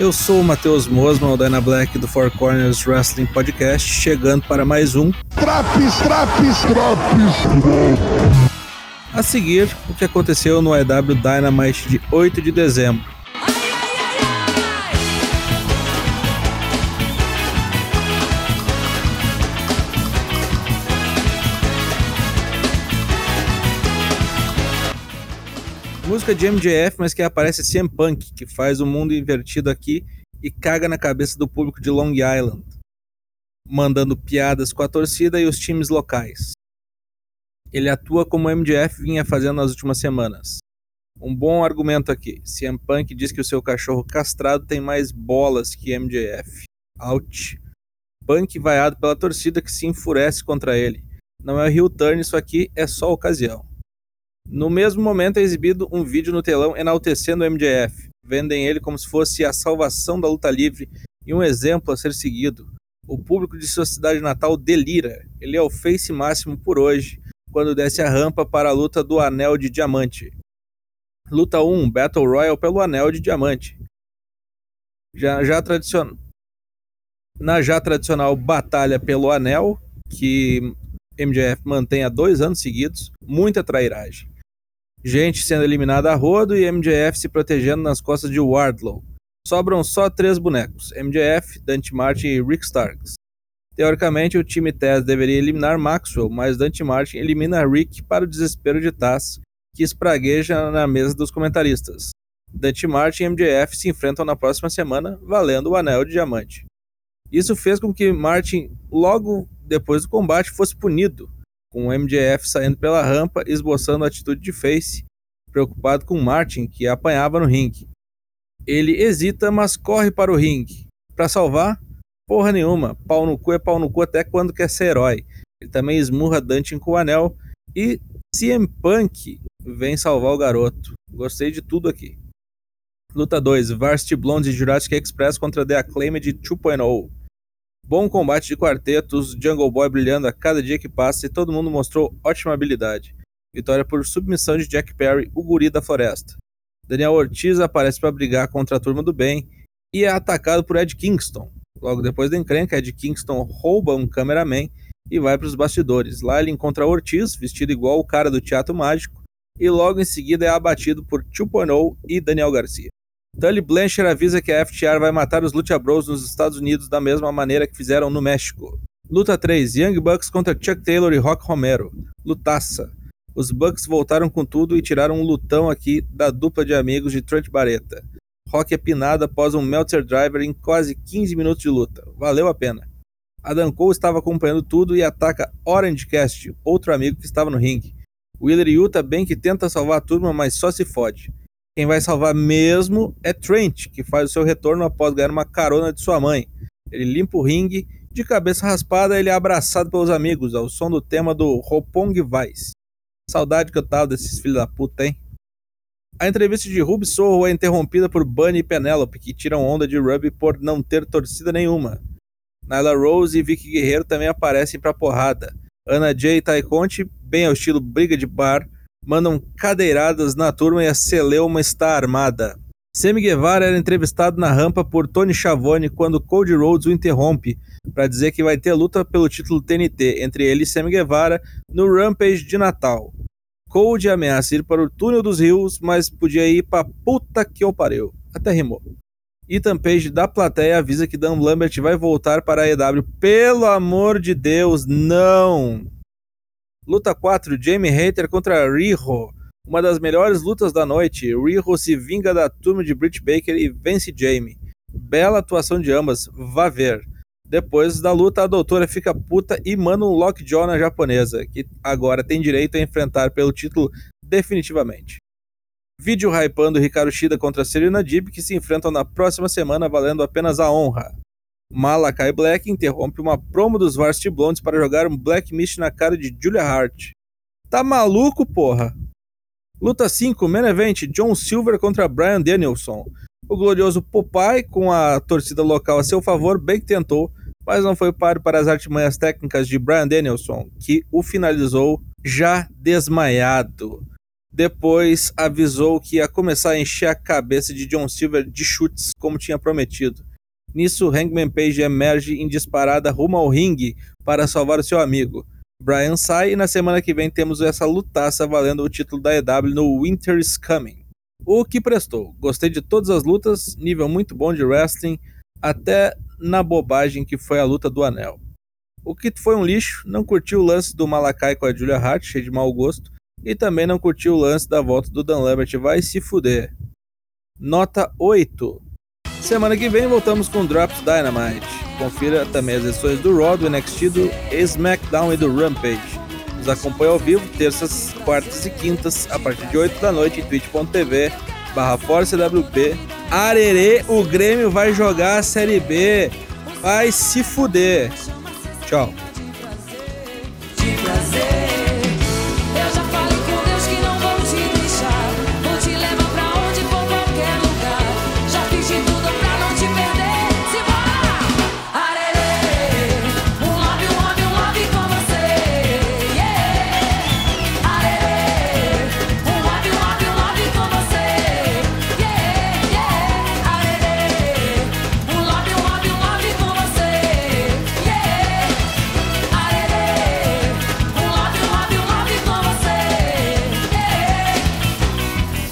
Eu sou o Matheus Mosman, o Dyna Black do Four Corners Wrestling Podcast, chegando para mais um Traps, traps, traps, A seguir, o que aconteceu no EW Dynamite de 8 de dezembro. Música de MJF, mas que aparece CM Punk, que faz o mundo invertido aqui e caga na cabeça do público de Long Island, mandando piadas com a torcida e os times locais. Ele atua como o MJF vinha fazendo nas últimas semanas. Um bom argumento aqui. CM Punk diz que o seu cachorro castrado tem mais bolas que MJF. Out. Punk vaiado pela torcida que se enfurece contra ele. Não é heel turn isso aqui, é só ocasião. No mesmo momento é exibido um vídeo no telão enaltecendo o MJF. Vendem ele como se fosse a salvação da luta livre e um exemplo a ser seguido. O público de sua cidade natal delira. Ele é o face máximo por hoje, quando desce a rampa para a luta do Anel de Diamante. Luta 1, Battle Royal pelo Anel de Diamante. Já, já tradicional. Na já tradicional Batalha pelo Anel, que MJF mantém há dois anos seguidos, muita trairagem gente sendo eliminada a rodo e MJF se protegendo nas costas de Wardlow. Sobram só três bonecos: MJF, Dante Martin e Rick Starks. Teoricamente, o time Taz deveria eliminar Maxwell, mas Dante Martin elimina Rick para o desespero de Taz, que espragueja na mesa dos comentaristas. Dante Martin e MJF se enfrentam na próxima semana, valendo o Anel de Diamante. Isso fez com que Martin, logo depois do combate, fosse punido, com o MJF saindo pela rampa, esboçando atitude de face, preocupado com Martin, que apanhava no ringue. Ele hesita, mas corre para o ringue. Para salvar? Porra nenhuma. Pau no cu é pau no cu até quando quer ser herói. Ele também esmurra Dante com o anel. E CM Punk vem salvar o garoto. Gostei de tudo aqui. Luta 2: Varsity Blondes e Jurassic Express contra The Acclaimed 2.0. Bom combate de quartetos, Jungle Boy brilhando a cada dia que passa e todo mundo mostrou ótima habilidade. Vitória por submissão de Jack Perry, o guri da floresta. Daniel Ortiz aparece para brigar contra a turma do bem e é atacado por Ed Kingston. Logo depois da encrenca, Ed Kingston rouba um cameraman e vai para os bastidores. Lá ele encontra Ortiz, vestido igual o cara do Teatro Mágico, e logo em seguida é abatido por 2.0 e Daniel Garcia. Tully Blanchard avisa que a FTR vai matar os Lucha Bros nos Estados Unidos da mesma maneira que fizeram no México. Luta 3: Young Bucks contra Chuck Taylor e Rock Romero. Lutaça. Os Bucks voltaram com tudo e tiraram um lutão aqui da dupla de amigos de Trent Barreta. Rock é pinado após um Meltzer Driver em quase 15 minutos de luta. Valeu a pena. Adam Cole estava acompanhando tudo e ataca Orange Cast, outro amigo que estava no ringue. Wheeler Yuta bem que tenta salvar a turma, mas só se fode. Quem vai salvar mesmo é Trent, que faz o seu retorno após ganhar uma carona de sua mãe. Ele limpa o ringue, de cabeça raspada, ele é abraçado pelos amigos, ao som do tema do Ropong Vice. Saudade que eu tava desses filhos da puta, hein? A entrevista de Ruby Sorro é interrompida por Bunny e Penelope, que tiram onda de Ruby por não ter torcida nenhuma. Nyla Rose e Vicky Guerreiro também aparecem pra porrada. Ana Jay e Tai Conte, bem ao estilo briga de bar, mandam cadeiradas na turma e a celeuma está armada. Sammy Guevara era entrevistado na rampa por Tony Schiavone quando Cody Rhodes o interrompe para dizer que vai ter luta pelo título TNT entre ele e Sammy Guevara no Rampage de Natal. Cody ameaça ir para o túnel dos rios, mas podia ir pra puta que eu pariu. Até rimou. Ethan Page da plateia avisa que Dan Lambert vai voltar para a EW. Pelo amor de Deus, não! Luta 4, Jamie Hater contra Riho. Uma das melhores lutas da noite. Riho se vinga da turma de Britt Baker e vence Jamie. Bela atuação de ambas, vá ver. Depois da luta, a doutora fica puta e manda um lockjaw na japonesa, que agora tem direito a enfrentar pelo título definitivamente. Vídeo hypando Ricardo Shida contra Serena Deeb, que se enfrentam na próxima semana valendo apenas a honra. Malakai Black interrompe uma promo dos Varsity Blondes para jogar um Black Mist na cara de Julia Hart. Tá maluco, porra? Luta 5, Main Event, John Silver contra Brian Danielson. O glorioso Popeye, com a torcida local a seu favor, bem que tentou, mas não foi páreo para as artimanhas técnicas de Brian Danielson, que o finalizou já desmaiado. depois avisou que ia começar a encher a cabeça de John Silver de chutes, como tinha prometido. Nisso, Hangman Page emerge em disparada rumo ao ringue para salvar o seu amigo. Brian sai e na semana que vem temos essa lutaça valendo o título da EW no Winter is Coming. O que prestou. Gostei de todas as lutas, nível muito bom de wrestling, até na bobagem que foi a luta do anel. O que foi um lixo, não curtiu o lance do Malakai com a Julia Hart, cheio de mau gosto, e também não curtiu o lance da volta do Dan Lambert, vai se fuder. Nota 8. Semana que vem voltamos com Drops Dynamite. Confira também as edições do Raw, do NXT, do SmackDown e do Rampage. Nos acompanhe ao vivo, terças, quartas e quintas, a partir de 8 da noite em twitch.tv barra ForceWP. Arerê, o Grêmio vai jogar a Série B. Vai se fuder. Tchau.